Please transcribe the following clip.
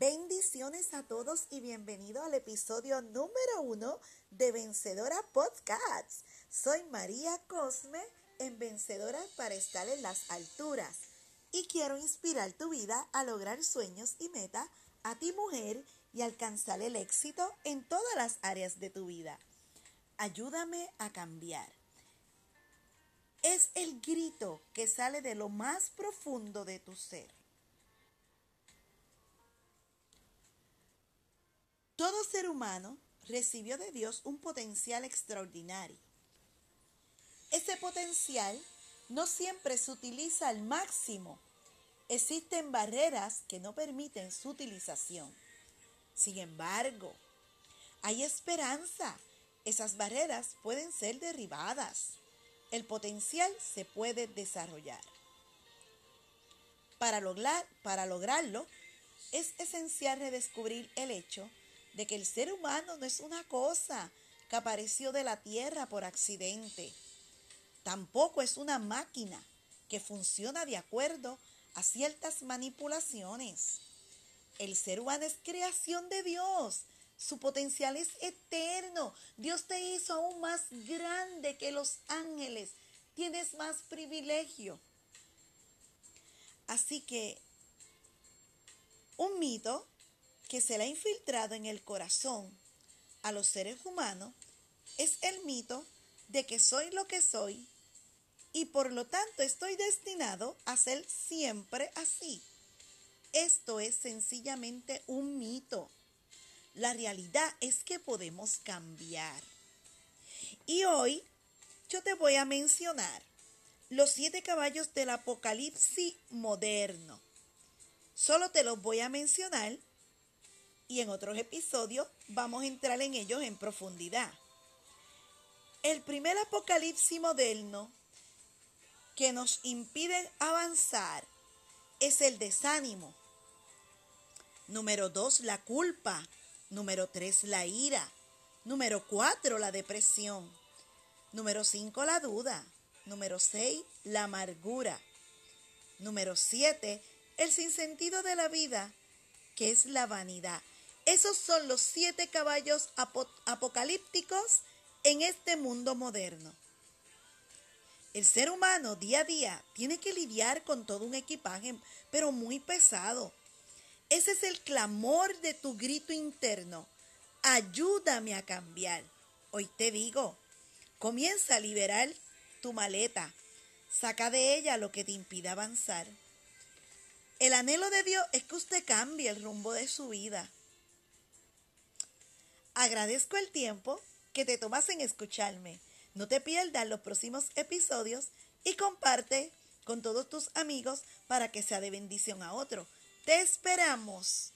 Bendiciones a todos y bienvenido al episodio número uno de Vencedora Podcasts. Soy María Cosme en Vencedora para estar en las alturas y quiero inspirar tu vida a lograr sueños y metas a ti mujer y alcanzar el éxito en todas las áreas de tu vida. Ayúdame a cambiar. Es el grito que sale de lo más profundo de tu ser Todo ser humano recibió de Dios un potencial extraordinario. Ese potencial no siempre se utiliza al máximo. Existen barreras que no permiten su utilización. Sin embargo, hay esperanza. Esas barreras pueden ser derribadas. El potencial se puede desarrollar. Para, lograr, para lograrlo, es esencial redescubrir el hecho de que el ser humano no es una cosa que apareció de la tierra por accidente. Tampoco es una máquina que funciona de acuerdo a ciertas manipulaciones. El ser humano es creación de Dios. Su potencial es eterno. Dios te hizo aún más grande que los ángeles. Tienes más privilegio. Así que un mito que se le ha infiltrado en el corazón a los seres humanos es el mito de que soy lo que soy y por lo tanto estoy destinado a ser siempre así. Esto es sencillamente un mito. La realidad es que podemos cambiar. Y hoy yo te voy a mencionar los siete caballos del apocalipsis moderno. Solo te los voy a mencionar y en otros episodios vamos a entrar en ellos en profundidad. El primer apocalipsis moderno que nos impide avanzar es el desánimo. Número dos, la culpa. Número tres, la ira. Número cuatro, la depresión. Número cinco, la duda. Número seis, la amargura. Número siete, el sinsentido de la vida, que es la vanidad. Esos son los siete caballos apocalípticos en este mundo moderno. El ser humano día a día tiene que lidiar con todo un equipaje, pero muy pesado. Ese es el clamor de tu grito interno. Ayúdame a cambiar. Hoy te digo, comienza a liberar tu maleta. Saca de ella lo que te impida avanzar. El anhelo de Dios es que usted cambie el rumbo de su vida. Agradezco el tiempo que te tomas en escucharme. No te pierdas los próximos episodios y comparte con todos tus amigos para que sea de bendición a otro. Te esperamos.